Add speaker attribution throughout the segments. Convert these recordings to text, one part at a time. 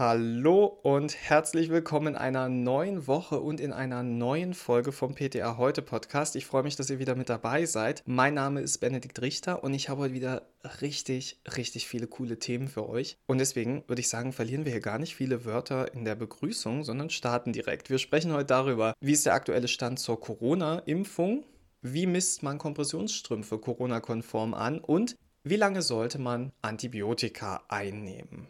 Speaker 1: Hallo und herzlich willkommen in einer neuen Woche und in einer neuen Folge vom PTA Heute Podcast. Ich freue mich, dass ihr wieder mit dabei seid. Mein Name ist Benedikt Richter und ich habe heute wieder richtig, richtig viele coole Themen für euch. Und deswegen würde ich sagen, verlieren wir hier gar nicht viele Wörter in der Begrüßung, sondern starten direkt. Wir sprechen heute darüber, wie ist der aktuelle Stand zur Corona-Impfung, wie misst man Kompressionsstrümpfe Corona-konform an und wie lange sollte man Antibiotika einnehmen?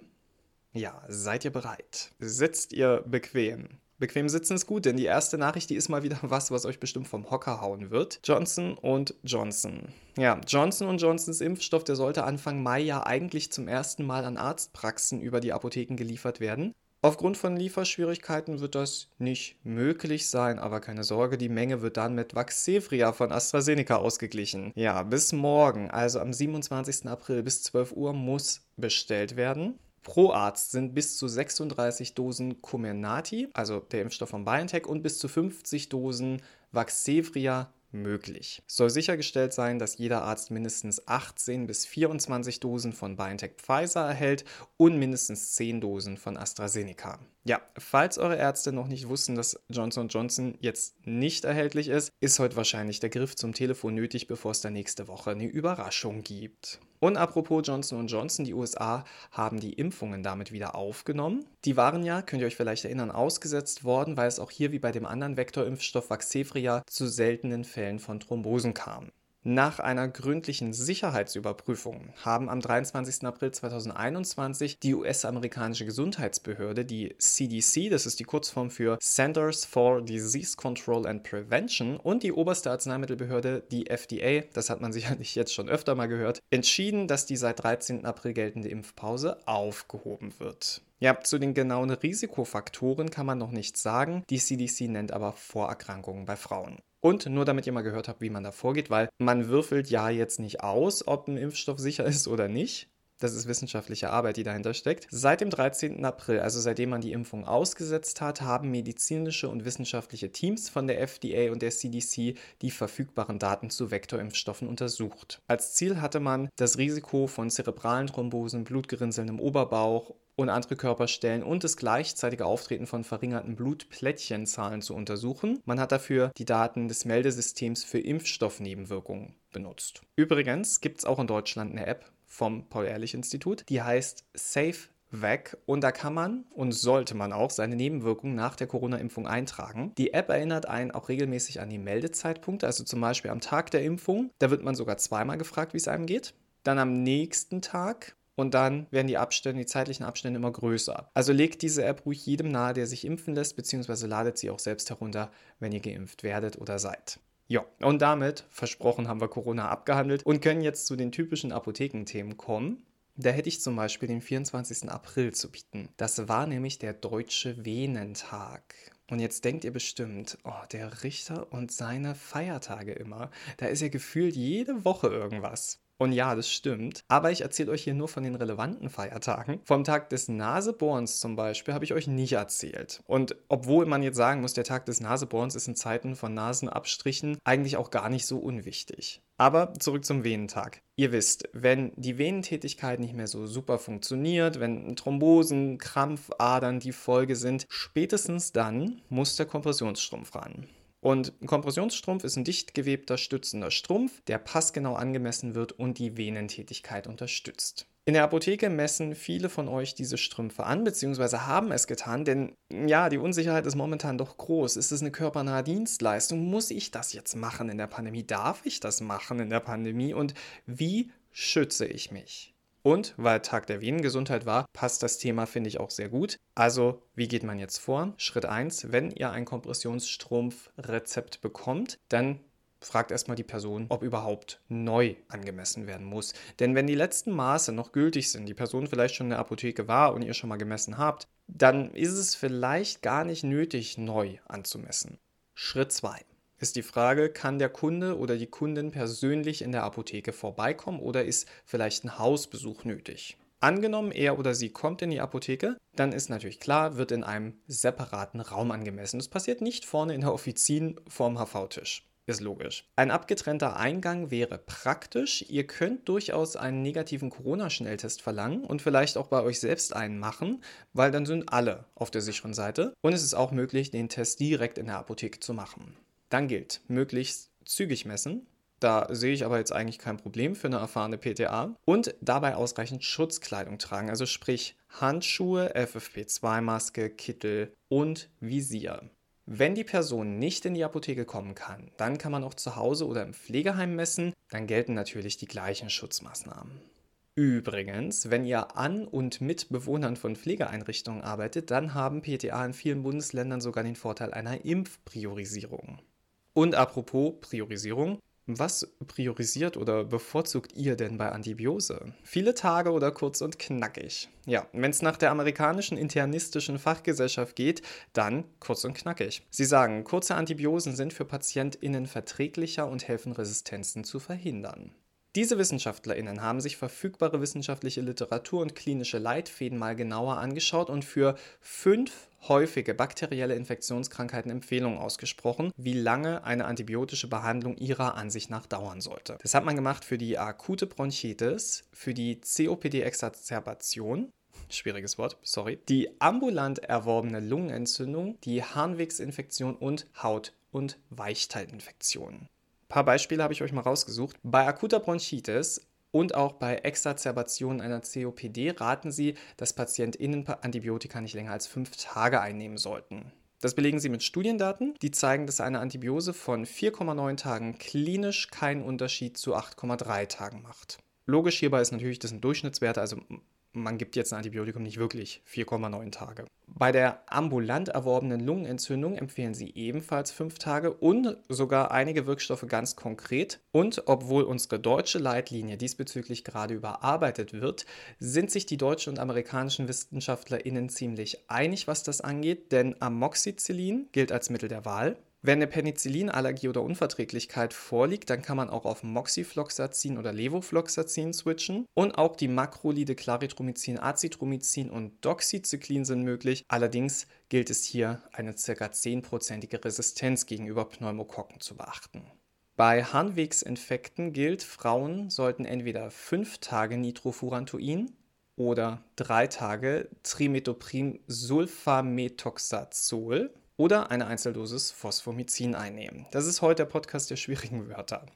Speaker 1: Ja, seid ihr bereit? Sitzt ihr bequem? Bequem sitzen ist gut, denn die erste Nachricht, die ist mal wieder was, was euch bestimmt vom Hocker hauen wird. Johnson und Johnson. Ja, Johnson Johnsons Impfstoff, der sollte Anfang Mai ja eigentlich zum ersten Mal an Arztpraxen über die Apotheken geliefert werden. Aufgrund von Lieferschwierigkeiten wird das nicht möglich sein, aber keine Sorge, die Menge wird dann mit Vaxevria von AstraZeneca ausgeglichen. Ja, bis morgen, also am 27. April bis 12 Uhr muss bestellt werden. Pro Arzt sind bis zu 36 Dosen Comirnaty, also der Impfstoff von BioNTech, und bis zu 50 Dosen Vaxzevria möglich. Es soll sichergestellt sein, dass jeder Arzt mindestens 18 bis 24 Dosen von BioNTech Pfizer erhält und mindestens 10 Dosen von AstraZeneca. Ja, falls eure Ärzte noch nicht wussten, dass Johnson Johnson jetzt nicht erhältlich ist, ist heute wahrscheinlich der Griff zum Telefon nötig, bevor es da nächste Woche eine Überraschung gibt. Und apropos Johnson Johnson, die USA haben die Impfungen damit wieder aufgenommen. Die waren ja, könnt ihr euch vielleicht erinnern, ausgesetzt worden, weil es auch hier wie bei dem anderen Vektorimpfstoff Vaxzevria zu seltenen Fällen von Thrombosen kam. Nach einer gründlichen Sicherheitsüberprüfung haben am 23. April 2021 die US-amerikanische Gesundheitsbehörde, die CDC, das ist die Kurzform für Centers for Disease Control and Prevention, und die oberste Arzneimittelbehörde, die FDA, das hat man sicherlich jetzt schon öfter mal gehört, entschieden, dass die seit 13. April geltende Impfpause aufgehoben wird. Ja, zu den genauen Risikofaktoren kann man noch nichts sagen. Die CDC nennt aber Vorerkrankungen bei Frauen. Und nur damit ihr mal gehört habt, wie man da vorgeht, weil man würfelt ja jetzt nicht aus, ob ein Impfstoff sicher ist oder nicht. Das ist wissenschaftliche Arbeit, die dahinter steckt. Seit dem 13. April, also seitdem man die Impfung ausgesetzt hat, haben medizinische und wissenschaftliche Teams von der FDA und der CDC die verfügbaren Daten zu Vektorimpfstoffen untersucht. Als Ziel hatte man das Risiko von zerebralen Thrombosen, Blutgerinnseln im Oberbauch und andere Körperstellen und das gleichzeitige Auftreten von verringerten Blutplättchenzahlen zu untersuchen. Man hat dafür die Daten des Meldesystems für Impfstoffnebenwirkungen benutzt. Übrigens gibt es auch in Deutschland eine App vom Paul-Ehrlich-Institut, die heißt Safe weg und da kann man und sollte man auch seine Nebenwirkungen nach der Corona-Impfung eintragen. Die App erinnert einen auch regelmäßig an die Meldezeitpunkte, also zum Beispiel am Tag der Impfung. Da wird man sogar zweimal gefragt, wie es einem geht. Dann am nächsten Tag und dann werden die Abstände, die zeitlichen Abstände immer größer. Also legt diese App ruhig jedem nahe, der sich impfen lässt, beziehungsweise ladet sie auch selbst herunter, wenn ihr geimpft werdet oder seid. Ja, und damit, versprochen, haben wir Corona abgehandelt und können jetzt zu den typischen Apothekenthemen kommen. Da hätte ich zum Beispiel den 24. April zu bieten. Das war nämlich der Deutsche Venentag. Und jetzt denkt ihr bestimmt, oh, der Richter und seine Feiertage immer. Da ist ja gefühlt jede Woche irgendwas. Und ja, das stimmt. Aber ich erzähle euch hier nur von den relevanten Feiertagen. Vom Tag des Nasebohrens zum Beispiel habe ich euch nicht erzählt. Und obwohl man jetzt sagen muss, der Tag des Nasebohrens ist in Zeiten von Nasenabstrichen eigentlich auch gar nicht so unwichtig. Aber zurück zum Venentag. Ihr wisst, wenn die Venentätigkeit nicht mehr so super funktioniert, wenn Thrombosen, Krampfadern die Folge sind, spätestens dann muss der Kompressionsstrumpf ran. Und ein Kompressionsstrumpf ist ein dicht gewebter stützender Strumpf, der passgenau angemessen wird und die Venentätigkeit unterstützt. In der Apotheke messen viele von euch diese Strümpfe an, beziehungsweise haben es getan, denn ja, die Unsicherheit ist momentan doch groß. Ist es eine körpernahe Dienstleistung? Muss ich das jetzt machen in der Pandemie? Darf ich das machen in der Pandemie? Und wie schütze ich mich? Und weil Tag der Venengesundheit war, passt das Thema, finde ich, auch sehr gut. Also, wie geht man jetzt vor? Schritt 1, wenn ihr ein Kompressionsstrumpfrezept bekommt, dann fragt erstmal die Person, ob überhaupt neu angemessen werden muss. Denn wenn die letzten Maße noch gültig sind, die Person vielleicht schon in der Apotheke war und ihr schon mal gemessen habt, dann ist es vielleicht gar nicht nötig, neu anzumessen. Schritt 2 ist die Frage, kann der Kunde oder die Kundin persönlich in der Apotheke vorbeikommen oder ist vielleicht ein Hausbesuch nötig? Angenommen, er oder sie kommt in die Apotheke, dann ist natürlich klar, wird in einem separaten Raum angemessen. Das passiert nicht vorne in der Offizin vorm HV-Tisch. ist logisch. Ein abgetrennter Eingang wäre praktisch. Ihr könnt durchaus einen negativen Corona-Schnelltest verlangen und vielleicht auch bei euch selbst einen machen, weil dann sind alle auf der sicheren Seite. Und es ist auch möglich, den Test direkt in der Apotheke zu machen. Dann gilt, möglichst zügig messen. Da sehe ich aber jetzt eigentlich kein Problem für eine erfahrene PTA. Und dabei ausreichend Schutzkleidung tragen, also sprich Handschuhe, FFP2-Maske, Kittel und Visier. Wenn die Person nicht in die Apotheke kommen kann, dann kann man auch zu Hause oder im Pflegeheim messen. Dann gelten natürlich die gleichen Schutzmaßnahmen. Übrigens, wenn ihr an und mit Bewohnern von Pflegeeinrichtungen arbeitet, dann haben PTA in vielen Bundesländern sogar den Vorteil einer Impfpriorisierung. Und apropos Priorisierung, was priorisiert oder bevorzugt ihr denn bei Antibiose? Viele Tage oder kurz und knackig? Ja, wenn es nach der amerikanischen internistischen Fachgesellschaft geht, dann kurz und knackig. Sie sagen, kurze Antibiosen sind für PatientInnen verträglicher und helfen Resistenzen zu verhindern. Diese WissenschaftlerInnen haben sich verfügbare wissenschaftliche Literatur und klinische Leitfäden mal genauer angeschaut und für fünf häufige bakterielle Infektionskrankheiten Empfehlungen ausgesprochen, wie lange eine antibiotische Behandlung ihrer Ansicht nach dauern sollte. Das hat man gemacht für die akute Bronchitis, für die COPD-Exacerbation, schwieriges Wort, sorry, die ambulant erworbene Lungenentzündung, die Harnwegsinfektion und Haut- und Weichteilinfektionen paar Beispiele habe ich euch mal rausgesucht. Bei akuter Bronchitis und auch bei Exacerbationen einer COPD raten sie, dass PatientInnen Antibiotika nicht länger als fünf Tage einnehmen sollten. Das belegen sie mit Studiendaten, die zeigen, dass eine Antibiose von 4,9 Tagen klinisch keinen Unterschied zu 8,3 Tagen macht. Logisch hierbei ist natürlich, das sind Durchschnittswerte, also man gibt jetzt ein Antibiotikum nicht wirklich 4,9 Tage. Bei der ambulant erworbenen Lungenentzündung empfehlen sie ebenfalls 5 Tage und sogar einige Wirkstoffe ganz konkret. Und obwohl unsere deutsche Leitlinie diesbezüglich gerade überarbeitet wird, sind sich die deutschen und amerikanischen WissenschaftlerInnen ziemlich einig, was das angeht, denn Amoxicillin gilt als Mittel der Wahl. Wenn eine Penicillinallergie oder Unverträglichkeit vorliegt, dann kann man auch auf Moxifloxacin oder Levofloxacin switchen. Und auch die Makrolide, Claritromycin, Azithromycin und Doxycyclin sind möglich. Allerdings gilt es hier, eine ca. 10%ige Resistenz gegenüber Pneumokokken zu beachten. Bei Harnwegsinfekten gilt, Frauen sollten entweder 5 Tage Nitrofurantoin oder 3 Tage Trimetoprim Sulfamethoxazol oder eine Einzeldosis Phosphomycin einnehmen. Das ist heute der Podcast der schwierigen Wörter.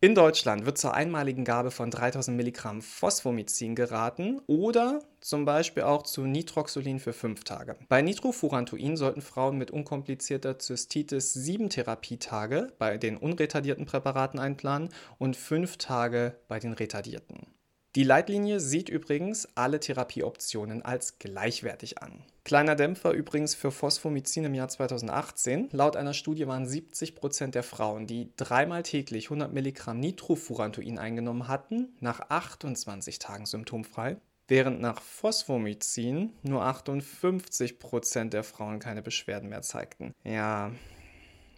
Speaker 1: In Deutschland wird zur einmaligen Gabe von 3000 Milligramm Phosphomycin geraten oder zum Beispiel auch zu Nitroxolin für 5 Tage. Bei Nitrofurantoin sollten Frauen mit unkomplizierter Zystitis 7 Therapietage bei den unretardierten Präparaten einplanen und 5 Tage bei den retardierten. Die Leitlinie sieht übrigens alle Therapieoptionen als gleichwertig an. Kleiner Dämpfer übrigens für Phosphomycin im Jahr 2018. Laut einer Studie waren 70 Prozent der Frauen, die dreimal täglich 100 Milligramm Nitrofurantoin eingenommen hatten, nach 28 Tagen symptomfrei, während nach Phosphomycin nur 58 Prozent der Frauen keine Beschwerden mehr zeigten. Ja,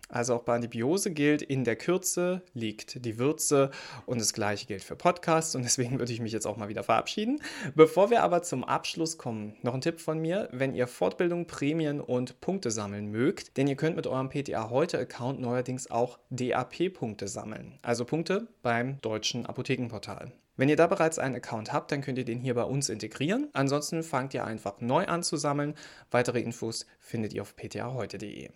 Speaker 1: also auch bei Antibiose gilt, in der Kürze liegt die Würze und das gleiche gilt für Podcasts und deswegen würde ich mich jetzt auch mal wieder verabschieden. Bevor wir aber zum Abschluss kommen, noch ein Tipp von mir, wenn ihr Fortbildung, Prämien und Punkte sammeln mögt, denn ihr könnt mit eurem PTA heute Account neuerdings auch DAP-Punkte sammeln, also Punkte beim deutschen Apothekenportal. Wenn ihr da bereits einen Account habt, dann könnt ihr den hier bei uns integrieren. Ansonsten fangt ihr einfach neu an zu sammeln. Weitere Infos findet ihr auf ptaheute.de.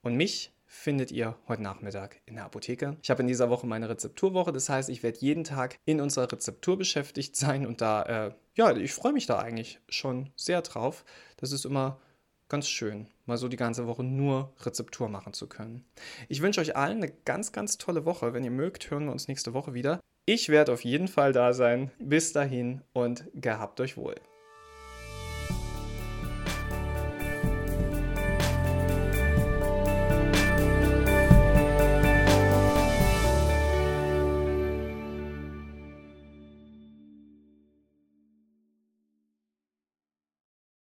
Speaker 1: Und mich findet ihr heute Nachmittag in der Apotheke. Ich habe in dieser Woche meine Rezepturwoche, das heißt, ich werde jeden Tag in unserer Rezeptur beschäftigt sein und da, äh, ja, ich freue mich da eigentlich schon sehr drauf. Das ist immer ganz schön, mal so die ganze Woche nur Rezeptur machen zu können. Ich wünsche euch allen eine ganz, ganz tolle Woche. Wenn ihr mögt, hören wir uns nächste Woche wieder. Ich werde auf jeden Fall da sein. Bis dahin und gehabt euch wohl.